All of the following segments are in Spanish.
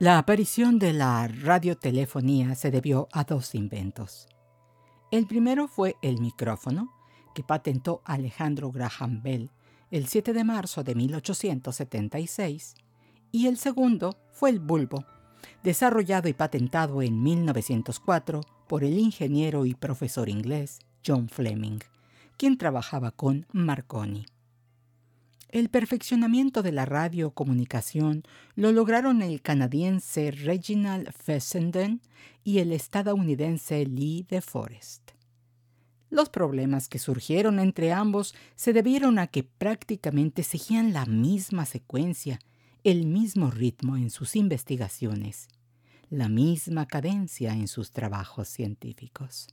La aparición de la radiotelefonía se debió a dos inventos. El primero fue el micrófono, que patentó Alejandro Graham Bell el 7 de marzo de 1876, y el segundo fue el bulbo, desarrollado y patentado en 1904 por el ingeniero y profesor inglés John Fleming, quien trabajaba con Marconi. El perfeccionamiento de la radiocomunicación lo lograron el canadiense Reginald Fessenden y el estadounidense Lee de Forest. Los problemas que surgieron entre ambos se debieron a que prácticamente seguían la misma secuencia, el mismo ritmo en sus investigaciones, la misma cadencia en sus trabajos científicos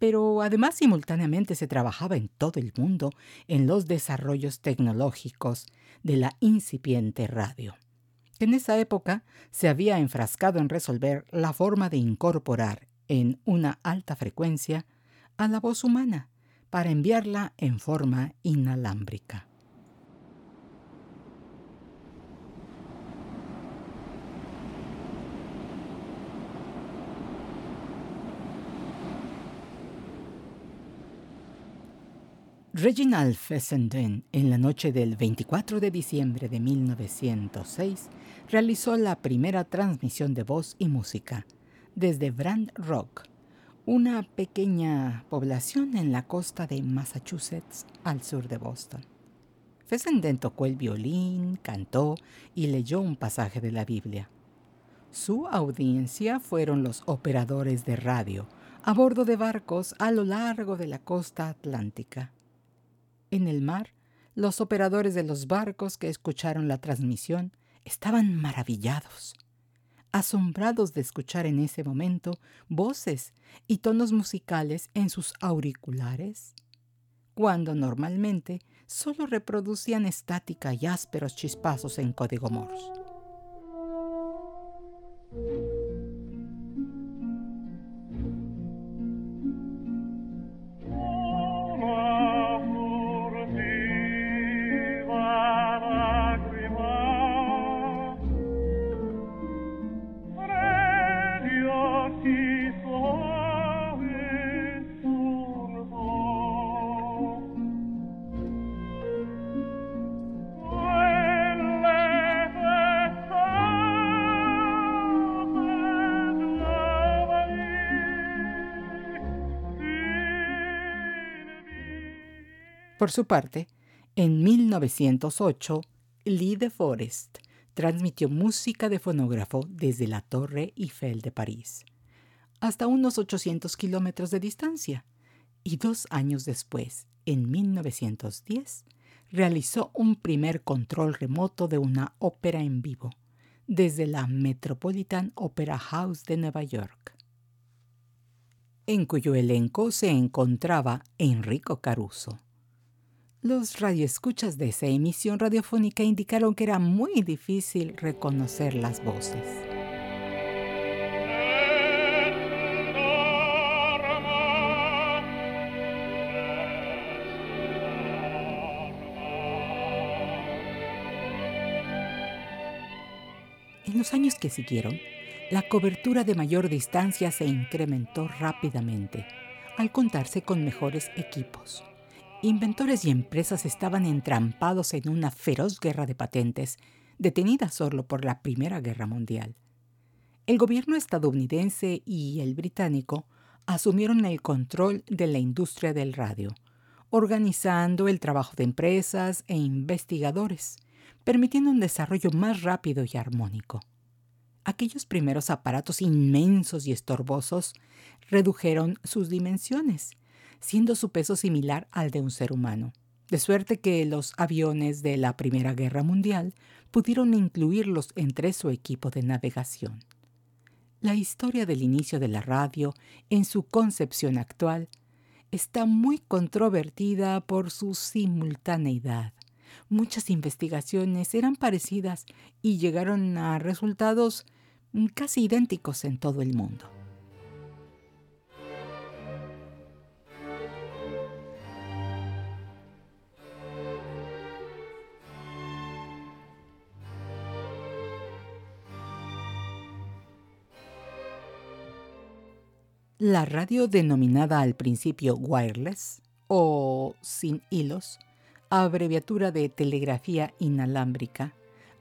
pero además simultáneamente se trabajaba en todo el mundo en los desarrollos tecnológicos de la incipiente radio. En esa época se había enfrascado en resolver la forma de incorporar en una alta frecuencia a la voz humana para enviarla en forma inalámbrica. Reginald Fessenden, en la noche del 24 de diciembre de 1906, realizó la primera transmisión de voz y música desde Brand Rock, una pequeña población en la costa de Massachusetts al sur de Boston. Fessenden tocó el violín, cantó y leyó un pasaje de la Biblia. Su audiencia fueron los operadores de radio a bordo de barcos a lo largo de la costa atlántica. En el mar, los operadores de los barcos que escucharon la transmisión estaban maravillados, asombrados de escuchar en ese momento voces y tonos musicales en sus auriculares, cuando normalmente solo reproducían estática y ásperos chispazos en código Morse. Por su parte, en 1908, Lee de Forest transmitió música de fonógrafo desde la Torre Eiffel de París, hasta unos 800 kilómetros de distancia, y dos años después, en 1910, realizó un primer control remoto de una ópera en vivo, desde la Metropolitan Opera House de Nueva York, en cuyo elenco se encontraba Enrico Caruso. Los radioescuchas de esa emisión radiofónica indicaron que era muy difícil reconocer las voces. En los años que siguieron, la cobertura de mayor distancia se incrementó rápidamente al contarse con mejores equipos. Inventores y empresas estaban entrampados en una feroz guerra de patentes, detenida solo por la Primera Guerra Mundial. El gobierno estadounidense y el británico asumieron el control de la industria del radio, organizando el trabajo de empresas e investigadores, permitiendo un desarrollo más rápido y armónico. Aquellos primeros aparatos inmensos y estorbosos redujeron sus dimensiones, siendo su peso similar al de un ser humano, de suerte que los aviones de la Primera Guerra Mundial pudieron incluirlos entre su equipo de navegación. La historia del inicio de la radio, en su concepción actual, está muy controvertida por su simultaneidad. Muchas investigaciones eran parecidas y llegaron a resultados casi idénticos en todo el mundo. La radio denominada al principio wireless o sin hilos, abreviatura de telegrafía inalámbrica,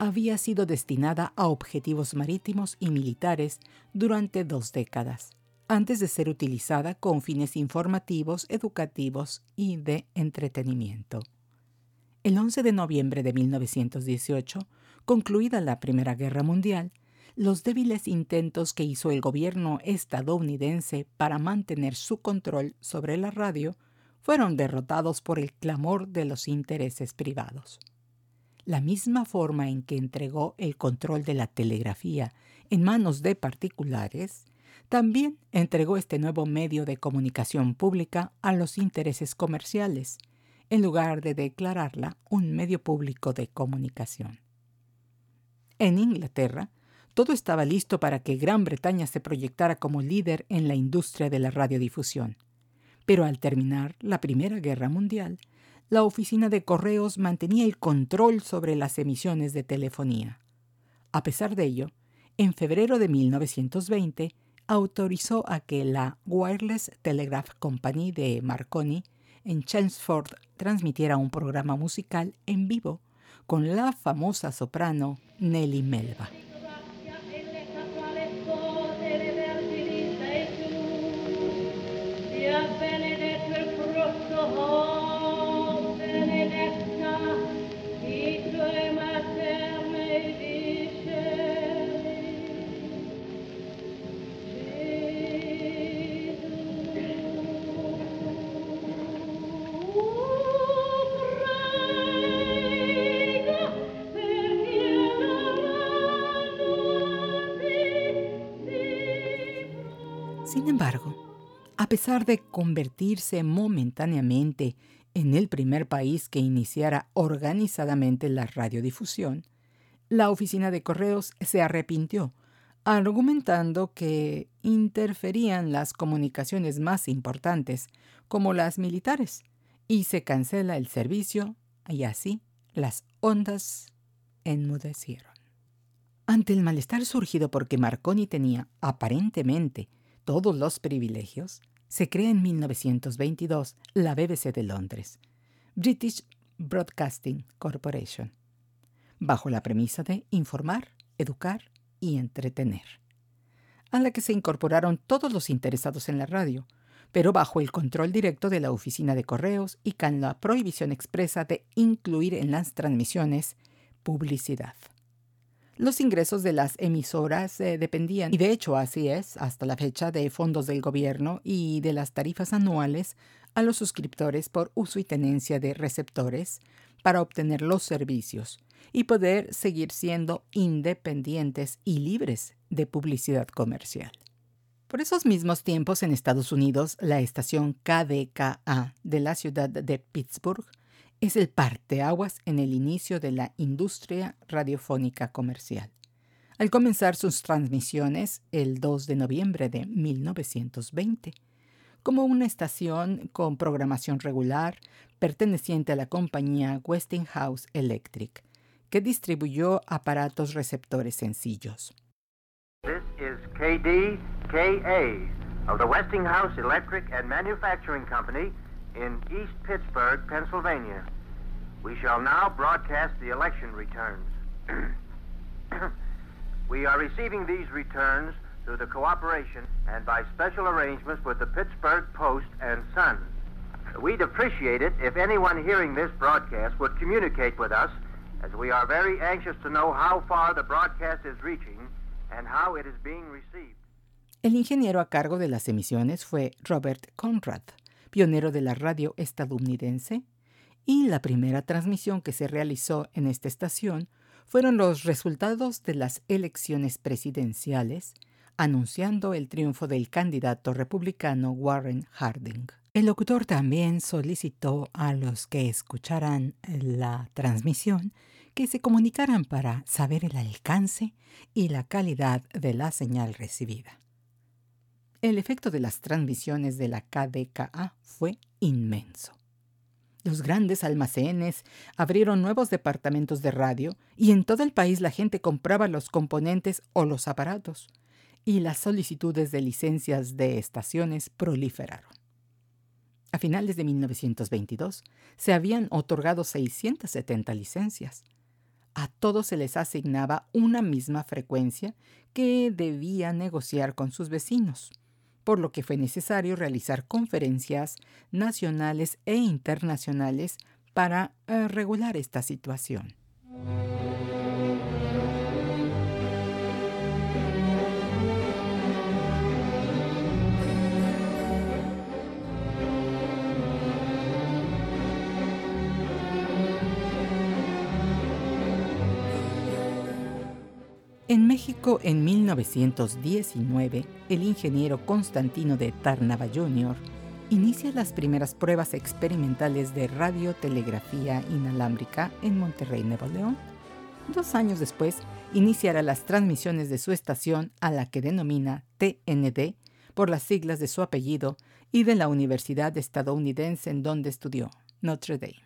había sido destinada a objetivos marítimos y militares durante dos décadas, antes de ser utilizada con fines informativos, educativos y de entretenimiento. El 11 de noviembre de 1918, concluida la Primera Guerra Mundial, los débiles intentos que hizo el gobierno estadounidense para mantener su control sobre la radio fueron derrotados por el clamor de los intereses privados. La misma forma en que entregó el control de la telegrafía en manos de particulares, también entregó este nuevo medio de comunicación pública a los intereses comerciales, en lugar de declararla un medio público de comunicación. En Inglaterra, todo estaba listo para que Gran Bretaña se proyectara como líder en la industria de la radiodifusión. Pero al terminar la Primera Guerra Mundial, la oficina de correos mantenía el control sobre las emisiones de telefonía. A pesar de ello, en febrero de 1920 autorizó a que la Wireless Telegraph Company de Marconi en Chelmsford transmitiera un programa musical en vivo con la famosa soprano Nelly Melba. A pesar de convertirse momentáneamente en el primer país que iniciara organizadamente la radiodifusión, la oficina de correos se arrepintió, argumentando que interferían las comunicaciones más importantes, como las militares, y se cancela el servicio, y así las ondas enmudecieron. Ante el malestar surgido porque Marconi tenía, aparentemente, todos los privilegios, se crea en 1922 la BBC de Londres, British Broadcasting Corporation, bajo la premisa de informar, educar y entretener, a la que se incorporaron todos los interesados en la radio, pero bajo el control directo de la oficina de correos y con la prohibición expresa de incluir en las transmisiones publicidad. Los ingresos de las emisoras eh, dependían, y de hecho así es hasta la fecha, de fondos del gobierno y de las tarifas anuales a los suscriptores por uso y tenencia de receptores para obtener los servicios y poder seguir siendo independientes y libres de publicidad comercial. Por esos mismos tiempos en Estados Unidos, la estación KDKA de la ciudad de Pittsburgh es el parteaguas en el inicio de la industria radiofónica comercial. Al comenzar sus transmisiones el 2 de noviembre de 1920, como una estación con programación regular perteneciente a la compañía Westinghouse Electric, que distribuyó aparatos receptores sencillos. This is KDKA of the Westinghouse Electric and Manufacturing Company in East Pittsburgh, Pennsylvania. We shall now broadcast the election returns. we are receiving these returns through the cooperation and by special arrangements with the Pittsburgh Post and Sun. We'd appreciate it if anyone hearing this broadcast would communicate with us as we are very anxious to know how far the broadcast is reaching and how it is being received. El ingeniero a cargo de las emisiones fue Robert Conrad, pionero de la radio estadounidense, y la primera transmisión que se realizó en esta estación fueron los resultados de las elecciones presidenciales, anunciando el triunfo del candidato republicano Warren Harding. El locutor también solicitó a los que escucharan la transmisión que se comunicaran para saber el alcance y la calidad de la señal recibida. El efecto de las transmisiones de la KDKA fue inmenso. Los grandes almacenes abrieron nuevos departamentos de radio y en todo el país la gente compraba los componentes o los aparatos y las solicitudes de licencias de estaciones proliferaron. A finales de 1922 se habían otorgado 670 licencias. A todos se les asignaba una misma frecuencia que debía negociar con sus vecinos por lo que fue necesario realizar conferencias nacionales e internacionales para eh, regular esta situación. En México, en 1919, el ingeniero Constantino de Tarnava Jr. inicia las primeras pruebas experimentales de radiotelegrafía inalámbrica en Monterrey, Nuevo León. Dos años después, iniciará las transmisiones de su estación a la que denomina TND por las siglas de su apellido y de la Universidad estadounidense en donde estudió, Notre Dame.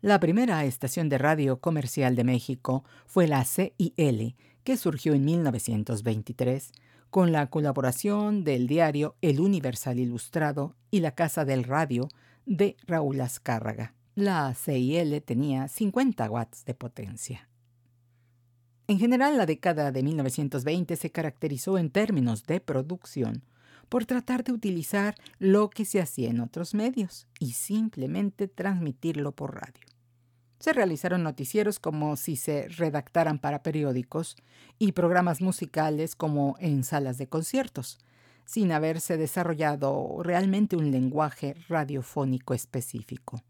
La primera estación de radio comercial de México fue la CIL, que surgió en 1923 con la colaboración del diario El Universal Ilustrado y la Casa del Radio de Raúl Azcárraga. La CIL tenía 50 watts de potencia. En general, la década de 1920 se caracterizó en términos de producción por tratar de utilizar lo que se hacía en otros medios y simplemente transmitirlo por radio se realizaron noticieros como si se redactaran para periódicos y programas musicales como en salas de conciertos, sin haberse desarrollado realmente un lenguaje radiofónico específico.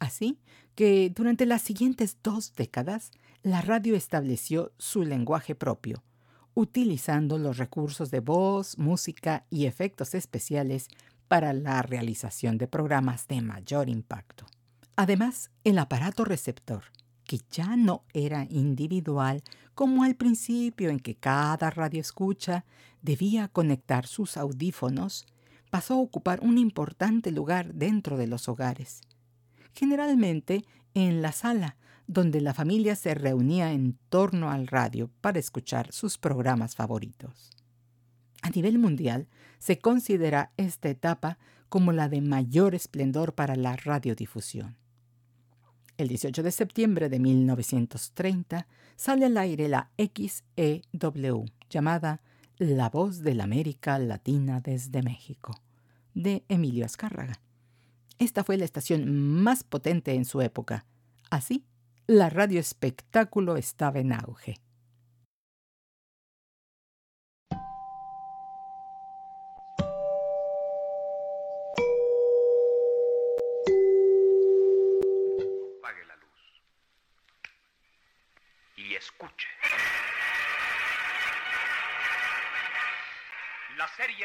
Así que durante las siguientes dos décadas, la radio estableció su lenguaje propio, utilizando los recursos de voz, música y efectos especiales para la realización de programas de mayor impacto. Además, el aparato receptor, que ya no era individual como al principio en que cada radioescucha debía conectar sus audífonos, pasó a ocupar un importante lugar dentro de los hogares, generalmente en la sala, donde la familia se reunía en torno al radio para escuchar sus programas favoritos. A nivel mundial, se considera esta etapa como la de mayor esplendor para la radiodifusión. El 18 de septiembre de 1930 sale al aire la XEW, llamada La Voz de la América Latina desde México, de Emilio Azcárraga. Esta fue la estación más potente en su época. Así, la radio espectáculo estaba en auge.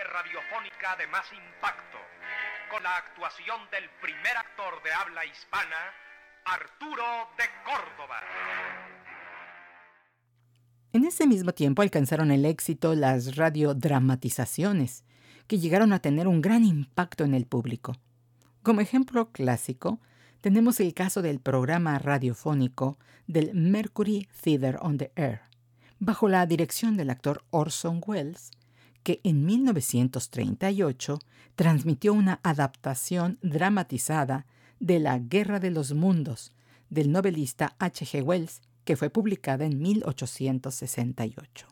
Radiofónica de más impacto, con la actuación del primer actor de habla hispana, Arturo de Córdoba. En ese mismo tiempo alcanzaron el éxito las radiodramatizaciones, que llegaron a tener un gran impacto en el público. Como ejemplo clásico, tenemos el caso del programa radiofónico del Mercury Theater on the Air, bajo la dirección del actor Orson Welles, que en 1938 transmitió una adaptación dramatizada de La Guerra de los Mundos del novelista H. G. Wells, que fue publicada en 1868.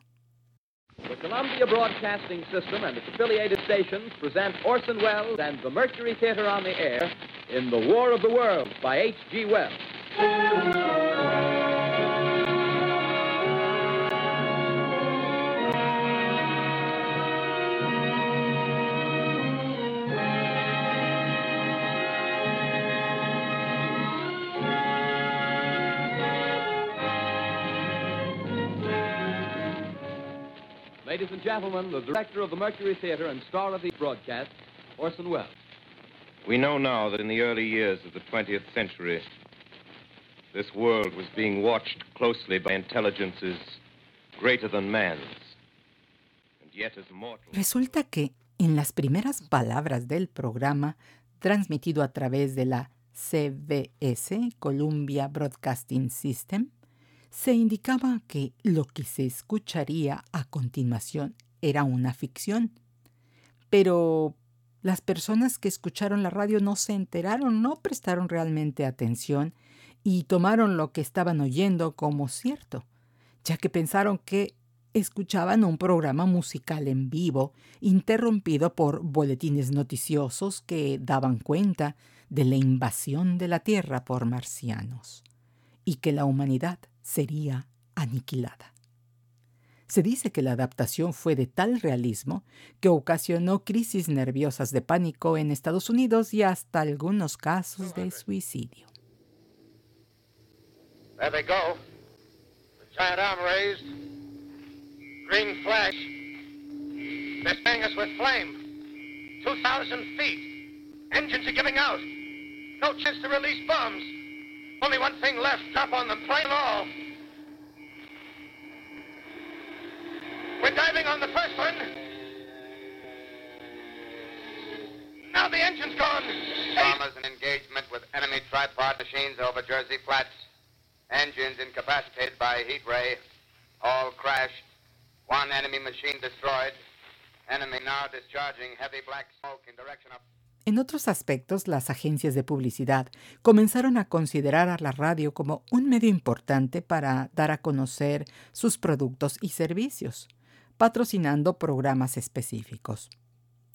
The Columbia Broadcasting System and its affiliated stations present Orson Welles and the Mercury Theater on the Air in The War of the Worlds by H.G. Wells. Ladies and gentlemen, the director of the Mercury Theater and star of the broadcast, Orson Welles. We know now that in the early years of the 20th century, this world was being watched closely by intelligences greater than man's, and yet as mortal. Resulta que en las primeras palabras del programa, transmitido a través de la CBS, Columbia Broadcasting System, se indicaba que lo que se escucharía a continuación era una ficción. Pero las personas que escucharon la radio no se enteraron, no prestaron realmente atención y tomaron lo que estaban oyendo como cierto, ya que pensaron que escuchaban un programa musical en vivo interrumpido por boletines noticiosos que daban cuenta de la invasión de la Tierra por marcianos y que la humanidad sería aniquilada. Se dice que la adaptación fue de tal realismo que ocasionó crisis nerviosas de pánico en Estados Unidos y hasta algunos casos de suicidio. There they go. The giant arm raised. Green flash. They're spraying us with flame. 2,000 feet. Engines are giving out. No chance to release bombs. Only one thing left. Drop on them, plane and all. Diving on the first one. Now the engine's gone. Bombers in engagement with enemy tripod machines over Jersey Flats. Engines incapacitated by heat ray. All crashed. One enemy machine destroyed. Enemy now discharging heavy black smoke in direction of... En otros aspectos, las agencias de publicidad comenzaron a considerar a la radio como un medio importante para dar a conocer sus productos y servicios, patrocinando programas específicos.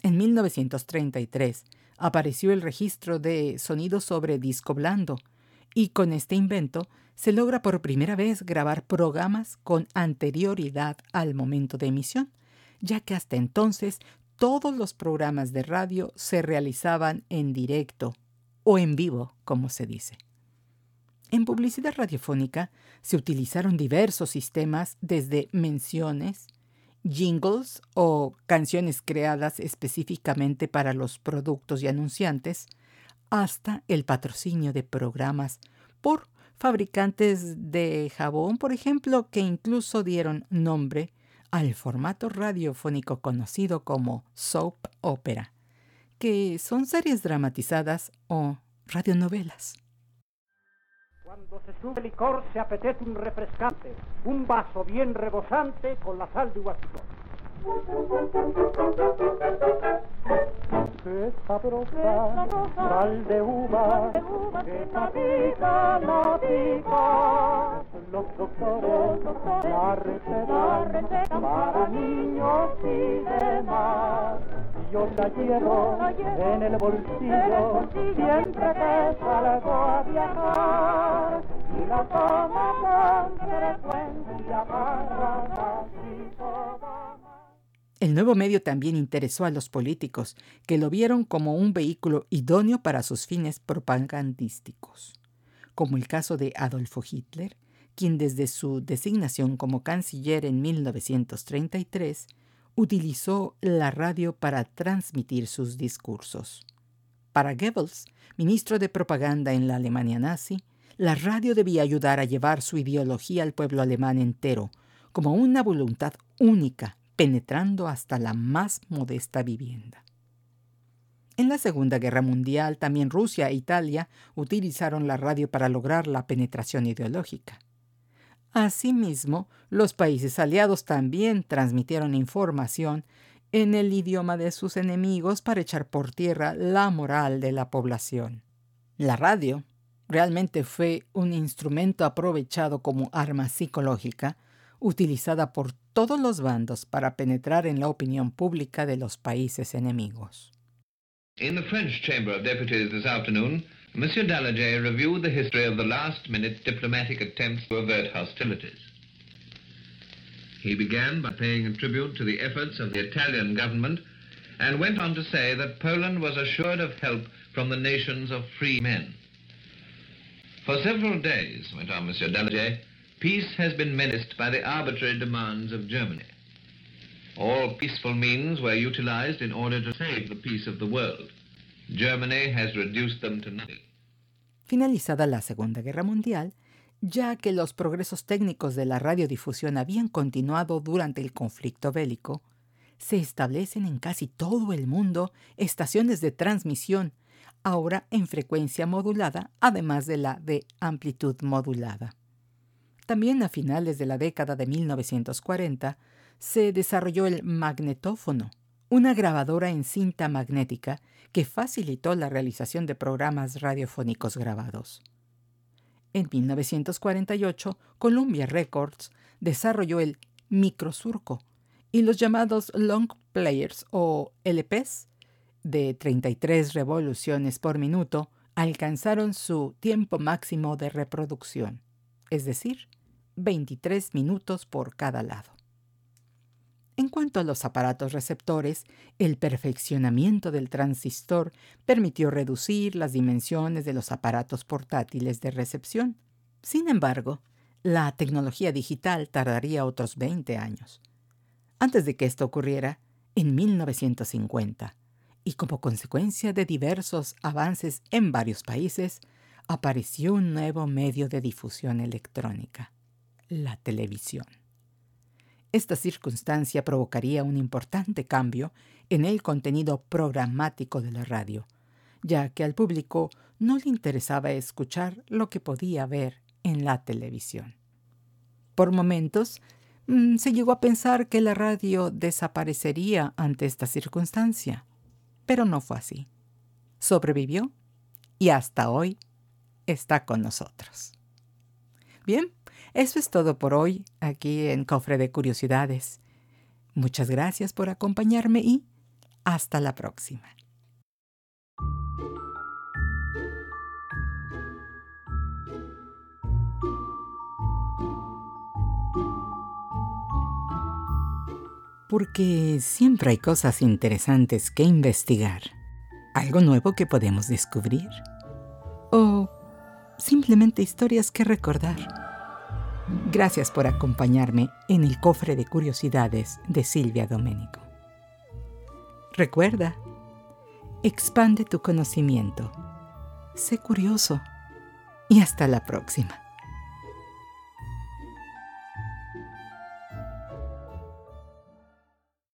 En 1933 apareció el registro de sonido sobre disco blando, y con este invento se logra por primera vez grabar programas con anterioridad al momento de emisión, ya que hasta entonces todos los programas de radio se realizaban en directo o en vivo, como se dice. En publicidad radiofónica se utilizaron diversos sistemas desde menciones, jingles o canciones creadas específicamente para los productos y anunciantes, hasta el patrocinio de programas por fabricantes de jabón, por ejemplo, que incluso dieron nombre al formato radiofónico conocido como soap opera, que son series dramatizadas o radionovelas. Cuando se sube licor se apetece un refrescante, un vaso bien rebosante con la sal de uvasicón. Qué sabrosa, sal de uva, que pica la pica. Los doctores la receta para niños y demás. Yo la llevo en el bolsillo. Siempre que salgo a viajar y la tomo con frecuencia para casi toda El nuevo medio también interesó a los políticos, que lo vieron como un vehículo idóneo para sus fines propagandísticos, como el caso de Adolfo Hitler, quien desde su designación como canciller en 1933 utilizó la radio para transmitir sus discursos. Para Goebbels, ministro de propaganda en la Alemania nazi, la radio debía ayudar a llevar su ideología al pueblo alemán entero, como una voluntad única, penetrando hasta la más modesta vivienda. En la Segunda Guerra Mundial, también Rusia e Italia utilizaron la radio para lograr la penetración ideológica. Asimismo, los países aliados también transmitieron información en el idioma de sus enemigos para echar por tierra la moral de la población. La radio realmente fue un instrumento aprovechado como arma psicológica, utilizada por todos los bandos para penetrar en la opinión pública de los países enemigos. In the French Chamber of Deputies this afternoon, Monsieur Daladier reviewed the history of the last-minute diplomatic attempts to avert hostilities. He began by paying a tribute to the efforts of the Italian government and went on to say that Poland was assured of help from the nations of free men. For several days, went on Monsieur Daladier, peace has been menaced by the arbitrary demands of Germany. All peaceful means were utilized in order to save the peace of the world. Finalizada la Segunda Guerra Mundial, ya que los progresos técnicos de la radiodifusión habían continuado durante el conflicto bélico, se establecen en casi todo el mundo estaciones de transmisión, ahora en frecuencia modulada, además de la de amplitud modulada. También a finales de la década de 1940 se desarrolló el magnetófono, una grabadora en cinta magnética que facilitó la realización de programas radiofónicos grabados. En 1948, Columbia Records desarrolló el microsurco y los llamados long players o LPs de 33 revoluciones por minuto alcanzaron su tiempo máximo de reproducción, es decir, 23 minutos por cada lado. En cuanto a los aparatos receptores, el perfeccionamiento del transistor permitió reducir las dimensiones de los aparatos portátiles de recepción. Sin embargo, la tecnología digital tardaría otros 20 años. Antes de que esto ocurriera, en 1950, y como consecuencia de diversos avances en varios países, apareció un nuevo medio de difusión electrónica, la televisión. Esta circunstancia provocaría un importante cambio en el contenido programático de la radio, ya que al público no le interesaba escuchar lo que podía ver en la televisión. Por momentos, mm, se llegó a pensar que la radio desaparecería ante esta circunstancia, pero no fue así. Sobrevivió y hasta hoy está con nosotros. Bien, eso es todo por hoy aquí en Cofre de Curiosidades. Muchas gracias por acompañarme y hasta la próxima. Porque siempre hay cosas interesantes que investigar, algo nuevo que podemos descubrir o simplemente historias que recordar. Gracias por acompañarme en el cofre de curiosidades de Silvia Domenico. Recuerda, expande tu conocimiento, sé curioso y hasta la próxima.